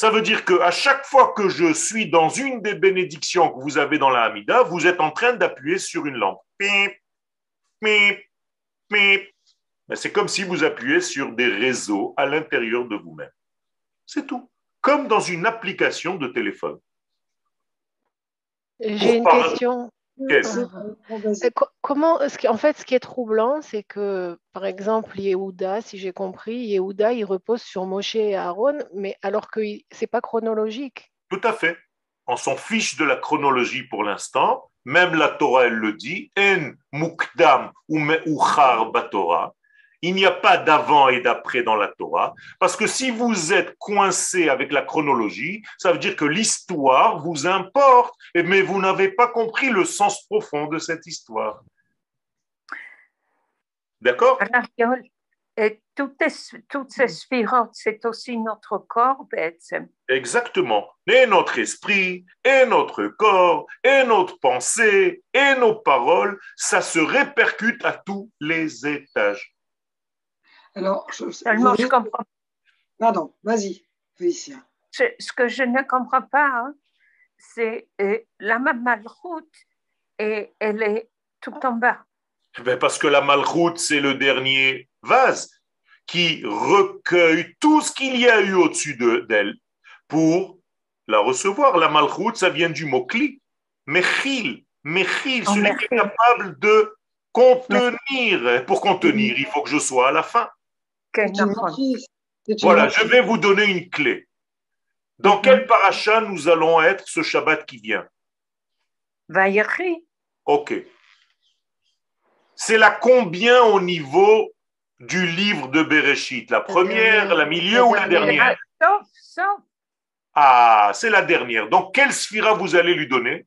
[SPEAKER 1] Ça veut dire qu'à chaque fois que je suis dans une des bénédictions que vous avez dans la Hamida, vous êtes en train d'appuyer sur une lampe. C'est comme si vous appuyez sur des réseaux à l'intérieur de vous-même. C'est tout. Comme dans une application de téléphone.
[SPEAKER 6] J'ai une question. Euh, comment, en fait, ce qui est troublant, c'est que, par exemple, Yehuda, si j'ai compris, Yehuda, il repose sur Moshe et Aaron, mais alors que c'est pas chronologique.
[SPEAKER 1] Tout à fait. On s'en fiche de la chronologie pour l'instant. Même la Torah, elle le dit. En mukdam ou batora. Il n'y a pas d'avant et d'après dans la Torah, parce que si vous êtes coincé avec la chronologie, ça veut dire que l'histoire vous importe, mais vous n'avez pas compris le sens profond de cette histoire. D'accord?
[SPEAKER 3] Et toutes, toutes ces sphirotes, c'est aussi notre corps,
[SPEAKER 1] Exactement. Et notre esprit, et notre corps, et notre pensée, et nos paroles, ça se répercute à tous les étages.
[SPEAKER 5] Alors, je,
[SPEAKER 3] je comprends.
[SPEAKER 5] Pardon, vas-y, Félicia.
[SPEAKER 3] Ce que je ne comprends pas, hein, c'est euh, la malroute et elle est tout en bas.
[SPEAKER 1] Ben parce que la malroute, c'est le dernier vase qui recueille tout ce qu'il y a eu au-dessus d'elle pour la recevoir. La malroute, ça vient du mot cli. Mechil, mechil, oh, celui qui est capable de contenir. Pour contenir, il faut que je sois à la fin. Voilà, je vais vous donner une clé. Dans mhm. quel paracha nous allons être ce Shabbat qui vient?
[SPEAKER 3] Vayechi.
[SPEAKER 1] Ok. C'est la combien au niveau du livre de Bereshit? La première, la milieu ou la dernière Ah, c'est la dernière. Donc, quelle sphira vous allez lui donner?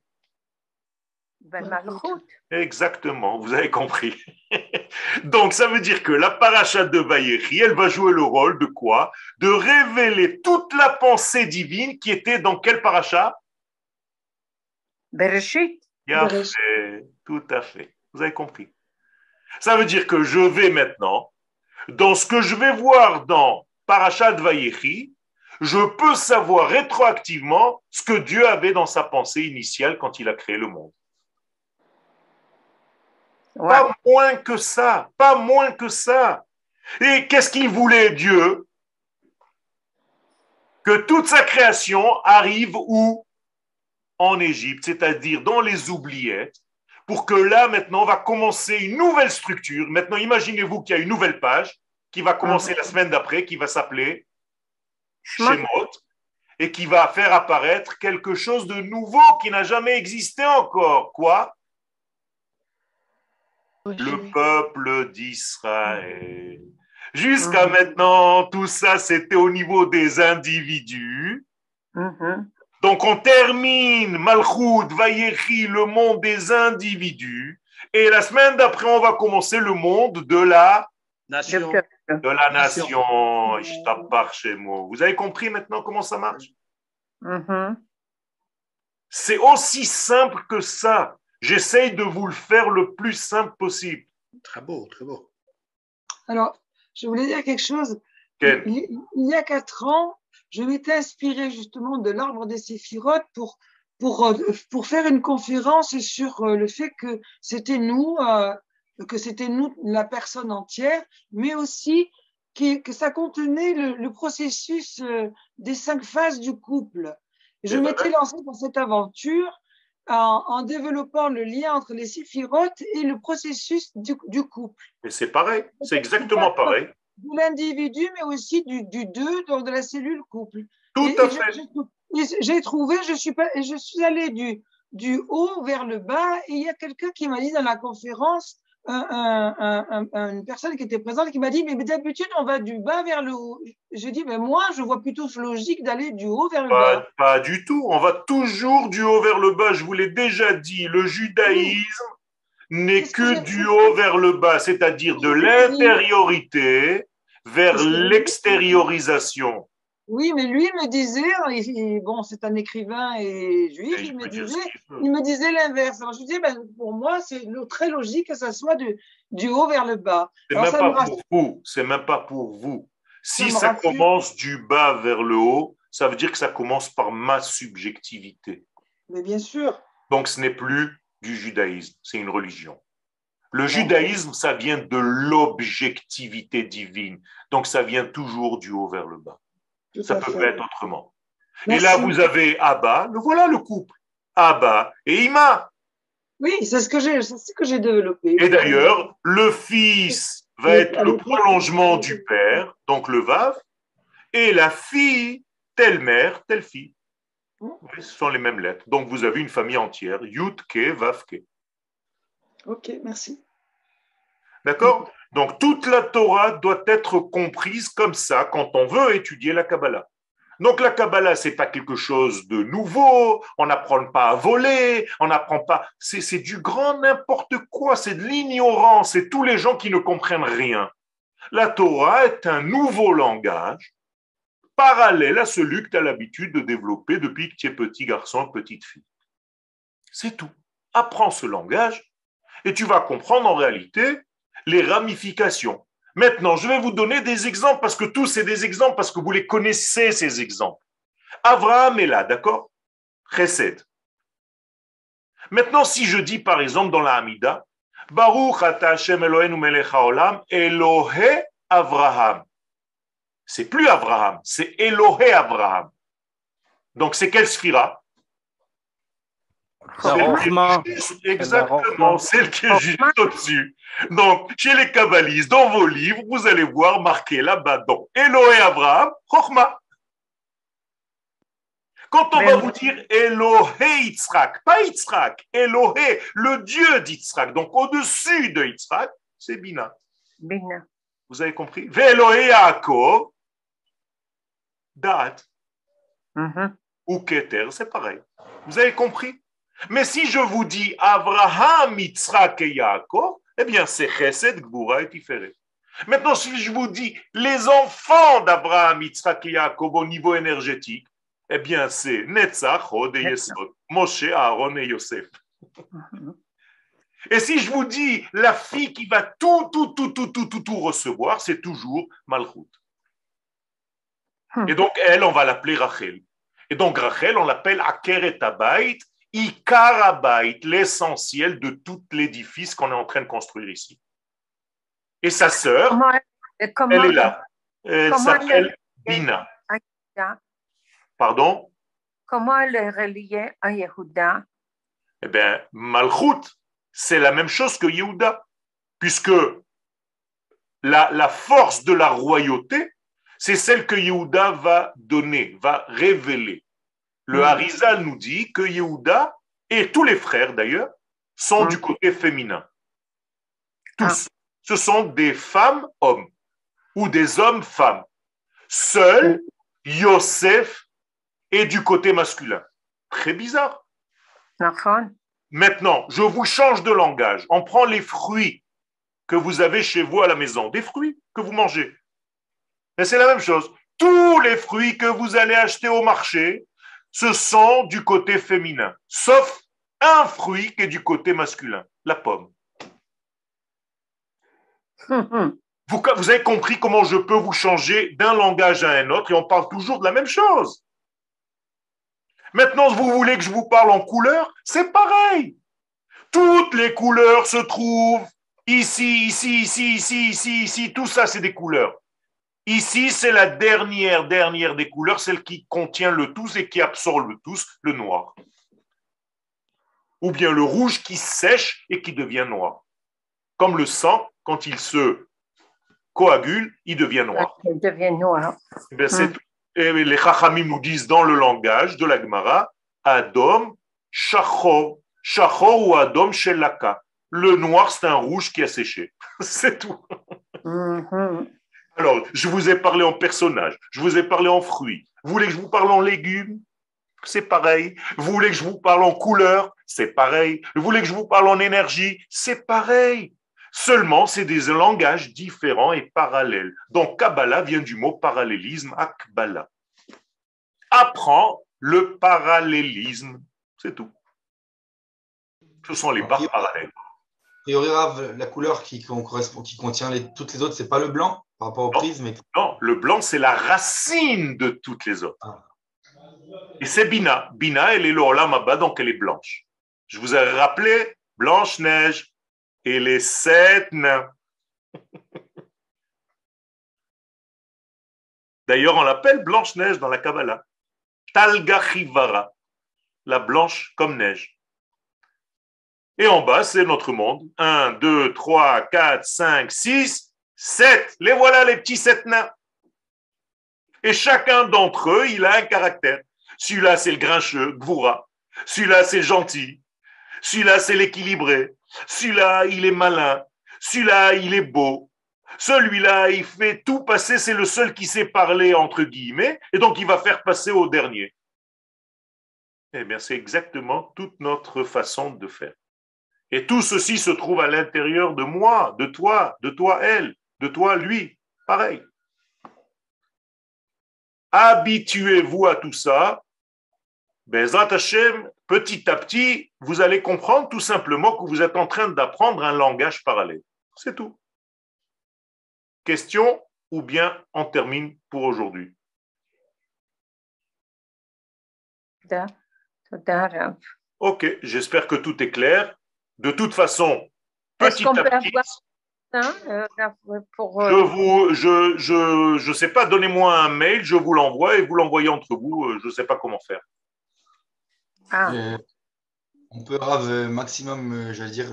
[SPEAKER 3] Ben,
[SPEAKER 1] Exactement, vous avez compris. Donc, ça veut dire que la paracha de Vayechi, elle va jouer le rôle de quoi? De révéler toute la pensée divine qui était dans quel paracha?
[SPEAKER 3] Bereshit.
[SPEAKER 1] Tout à fait. Vous avez compris. Ça veut dire que je vais maintenant, dans ce que je vais voir dans paracha de Vayechi, je peux savoir rétroactivement ce que Dieu avait dans sa pensée initiale quand il a créé le monde. Pas moins que ça, pas moins que ça. Et qu'est-ce qu'il voulait Dieu? Que toute sa création arrive où? En Égypte, c'est-à-dire dans les oubliettes, pour que là, maintenant, on va commencer une nouvelle structure. Maintenant, imaginez-vous qu'il y a une nouvelle page qui va commencer la semaine d'après, qui va s'appeler Shemot, et qui va faire apparaître quelque chose de nouveau qui n'a jamais existé encore. Quoi? Le peuple d'Israël. Jusqu'à maintenant, tout ça, c'était au niveau des individus. Mm-hmm. Donc, on termine Malchut, Vayechi, le monde des individus. Et la semaine d'après, on va commencer le monde de la
[SPEAKER 2] nation.
[SPEAKER 1] De la nation. Vous avez compris maintenant comment ça marche?
[SPEAKER 3] Mm-hmm.
[SPEAKER 1] C'est aussi simple que ça. J'essaye de vous le faire le plus simple possible.
[SPEAKER 7] Très beau, très beau.
[SPEAKER 5] Alors, je voulais dire quelque chose. Il, y a quatre ans, je m'étais inspiré justement de l'arbre des séphirotes pour, pour, euh, pour faire une conférence sur euh, le fait que c'était nous, euh, que c'était nous la personne entière, mais aussi que, que ça contenait le, le processus des cinq phases du couple. Je m'étais lancé dans cette aventure en, en, développant le lien entre les séphirotes et le processus du, du couple.
[SPEAKER 1] Mais c'est pareil, c'est exactement pareil.
[SPEAKER 5] De l'individu, mais aussi du, du deux, donc de la cellule couple.
[SPEAKER 1] Tout à fait.
[SPEAKER 5] J'ai trouvé, je suis, pas, je suis allé du, du haut vers le bas, et il y a quelqu'un qui m'a dit dans la conférence, un, un, une personne qui était présente qui m'a dit mais, d'habitude on va du bas vers le haut. J'ai dit mais moi je vois plutôt logique d'aller du haut vers le bas.
[SPEAKER 1] Pas du tout, on va toujours du haut vers le bas. Je vous l'ai déjà dit, le judaïsme n'est que, du haut vers le bas, c'est-à-dire de l'intériorité vers l'extériorisation.
[SPEAKER 5] Oui, mais lui me disait, bon, c'est un écrivain et juif, il, me disait, il me disait l'inverse. Alors je disais, ben, pour moi, c'est très logique que ça soit du, du haut vers le bas.
[SPEAKER 1] C'est même pas pour vous. C'est même pas pour vous. Si ça, commence du bas vers le haut, ça veut dire que ça commence par ma subjectivité.
[SPEAKER 5] Mais bien sûr.
[SPEAKER 1] Donc ce n'est plus du judaïsme, c'est une religion. Le judaïsme, ça vient de l'objectivité divine. Donc ça vient toujours du haut vers le bas ça peut pas être autrement. Et là, vous avez Abba, le voilà le couple. Abba et Ima.
[SPEAKER 5] Oui, c'est ce que j'ai, ce que j'ai développé.
[SPEAKER 1] Et d'ailleurs, le fils va être le prolongement du père, donc le Vav, et la fille, telle mère, telle fille. Mmh. Ce sont les mêmes lettres. Donc vous avez une famille entière, Yud, Ke, Vav, Ke.
[SPEAKER 5] Ok, merci.
[SPEAKER 1] D'accord? Donc toute la Torah doit être comprise comme ça quand on veut étudier la Kabbalah. Donc la Kabbalah, c'est pas quelque chose de nouveau, on n'apprend pas à voler, on n'apprend pas, c'est du grand n'importe quoi, c'est de l'ignorance, c'est tous les gens qui ne comprennent rien. La Torah est un nouveau langage parallèle à celui que tu as l'habitude de développer depuis que tu es petit garçon, petite fille. C'est tout. Apprends ce langage et tu vas comprendre en réalité les ramifications. Maintenant, je vais vous donner des exemples parce que tous, c'est des exemples parce que vous les connaissez, ces exemples. Abraham est là, d'accord? Chesed. Maintenant, si je dis par exemple dans la Hamida, Baruch ata Hashem Eloheinu melech haolam, Elohe Abraham. C'est plus Abraham, c'est Elohe Abraham. Donc c'est quelle sphira Exactement, celle qui est juste au-dessus. Donc, chez les kabbalistes, dans vos livres, vous allez voir marqué là-bas, donc, Elohé Abraham, Chochma. Quand on va vous dire Elohé Yitzhak, pas Yitzhak, Elohé, le Dieu d'Yitzhak, donc au-dessus de Yitzhak, c'est Bina.
[SPEAKER 3] Bina.
[SPEAKER 1] Vous avez compris Elohé Yaakov, Dat, mm-hmm. ou Keter, c'est pareil. Vous avez compris? Mais si je vous dis Abraham, Yitzhak et Yaakov, eh bien c'est Chesed, Gvura et Tiferet. Maintenant, si je vous dis les enfants d'Abraham, Yitzhak et Yaakov au niveau énergétique, eh bien c'est Netzach, Hod et Yesod, Moshe, Aaron et Yosef. Et si je vous dis la fille qui va tout, tout, tout, tout, tout, tout, tout recevoir, c'est toujours Malchut. Hmm. Et donc, elle, on va l'appeler Rachel. Et donc, Rachel, on l'appelle Akeret Abayt, Ikarabait, l'essentiel de tout l'édifice qu'on est en train de construire ici. Et sa sœur, elle est là. Elle s'appelle Bina. Pardon?
[SPEAKER 3] Comment elle est reliée à Yehuda?
[SPEAKER 1] Eh bien, Malchut, c'est la même chose que Yehuda, puisque la, la force de la royauté, c'est celle que Yehuda va donner, va révéler. Le mm. Harizal nous dit que Yehuda, et tous les frères d'ailleurs, sont mm. du côté féminin. Tous. Ah. Ce sont des femmes-hommes ou des hommes-femmes. Seul mm. Yosef est du côté masculin. Très bizarre. Maintenant, je vous change de langage. On prend les fruits que vous avez chez vous à la maison, des fruits que vous mangez. Et c'est la même chose. Tous les fruits que vous allez acheter au marché, ce sont du côté féminin, sauf un fruit qui est du côté masculin, la pomme. Vous, vous avez compris comment je peux vous changer d'un langage à un autre et on parle toujours de la même chose. Maintenant, vous voulez que je vous parle en couleur? C'est pareil. Toutes les couleurs se trouvent ici, ici, ici, ici, ici, ici. Tout ça, c'est des couleurs. Ici, c'est la dernière, dernière des couleurs, celle qui contient le tous et qui absorbe le tous, le noir. Ou bien le rouge qui sèche et qui devient noir. Comme le sang, quand il se coagule, il devient noir.
[SPEAKER 3] Il devient noir.
[SPEAKER 1] Eh hum. Et les Chachamim nous disent dans le langage de la Gemara, Adom, Shachor, Shachor ou Adom Shelaka. Le noir, c'est un rouge qui a séché. c'est tout. Hum, alors, je vous ai parlé en personnage, je vous ai parlé en fruits. Vous voulez que je vous parle en légumes? C'est pareil. Vous voulez que je vous parle en couleurs C'est pareil. Vous voulez que je vous parle en énergie? C'est pareil. Seulement, c'est des langages différents et parallèles. Donc, Kabbalah vient du mot parallélisme, Akbala. Apprends le parallélisme, c'est tout. Ce sont les barres parallèles.
[SPEAKER 2] Et la couleur qui, correspond, qui contient toutes les autres, c'est pas le blanc par rapport au prisme
[SPEAKER 1] Non, le blanc, c'est la racine de toutes les autres. Ah. Et c'est Bina. Bina, elle est l'Olam donc elle est blanche. Je vous ai rappelé Blanche-Neige et les sept nains. D'ailleurs, on l'appelle Blanche-Neige dans la Kabbalah. Talgachivara, la blanche comme neige. Et en bas, c'est notre monde. 1, 2, 3, 4, 5, 6, 7. Les voilà, les petits sept nains. Et chacun d'entre eux, il a un caractère. Celui-là, c'est le grincheux, Gvoura. Celui-là, c'est gentil. Celui-là, c'est l'équilibré. Celui-là, il est malin. Celui-là, il est beau. Celui-là, il fait tout passer. C'est le seul qui sait parler, entre guillemets. Et donc, il va faire passer au dernier. Eh bien, c'est exactement toute notre façon de faire. Et tout ceci se trouve à l'intérieur de moi, de toi, de toi, elle, de toi, lui. Pareil. Habituez-vous à tout ça. Bezrat Hashem, petit à petit, vous allez comprendre tout simplement que vous êtes en train d'apprendre un langage parallèle. C'est tout. Question ou bien on termine pour aujourd'hui? Ok, j'espère que tout est clair. De toute façon, petit à petit. Euh, pour, euh, Je vous, je, je, je sais pas, donnez-moi un mail, je vous l'envoie et vous l'envoyez entre vous. Euh, je ne sais pas comment faire.
[SPEAKER 2] Ah. on peut avoir maximum, j'allais dire,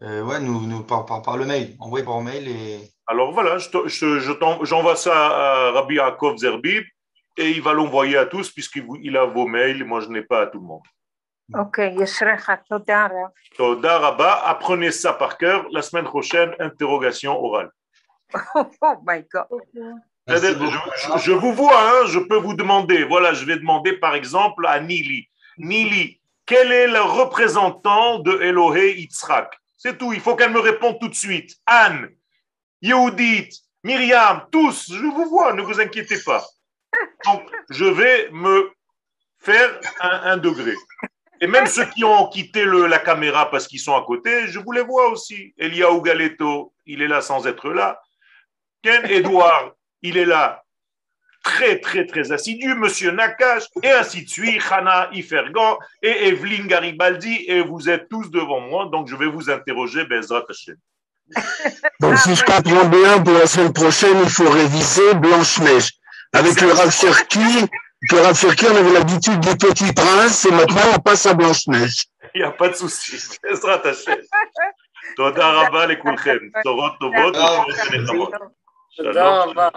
[SPEAKER 2] ouais, nous, nous par, par, le mail, envoyer par mail et.
[SPEAKER 1] Alors voilà, j'envoie je, ça à Rabbi Yaakov Zerbib et il va l'envoyer à tous puisqu'il a vos mails. Moi, je n'ai pas à tout le monde.
[SPEAKER 3] Ok, Yeshrecha, Toda
[SPEAKER 1] Toda Rabba, apprenez ça par cœur. La semaine prochaine, interrogation orale.
[SPEAKER 3] Oh my God.
[SPEAKER 1] Je, vous vois, hein, je peux vous demander. Voilà, je vais demander par exemple à Nili. Nili, quel est le représentant de Elohé Yitzhak? C'est tout, il faut qu'elle me réponde tout de suite. Anne, Yehudit, Myriam, tous, je vous vois, ne vous inquiétez pas. Donc, je vais me faire un degré. Et même ceux qui ont quitté le, la caméra parce qu'ils sont à côté, je vous les vois aussi. Elia Galeto, il est là sans être là. Ken Edouard, il est là très, très, très assidu. Monsieur Nakash, et ainsi de suite. Hana Ifergan et Evelyne Garibaldi, et vous êtes tous devant moi, donc je vais vous interroger, Bezrat Hashem.
[SPEAKER 4] Donc, si je comprends bien, pour la semaine prochaine, il faut réviser Blanche-Neige. Avec le Rav Cherki, que Rav Cherki, on avait l'habitude du Petit Prince, et maintenant on passe à Blanche-Neige.
[SPEAKER 1] Il n'y a pas de souci. Ezrat Hashem. תודה רבה לכולכם. בשורות טובות. תודה רבה.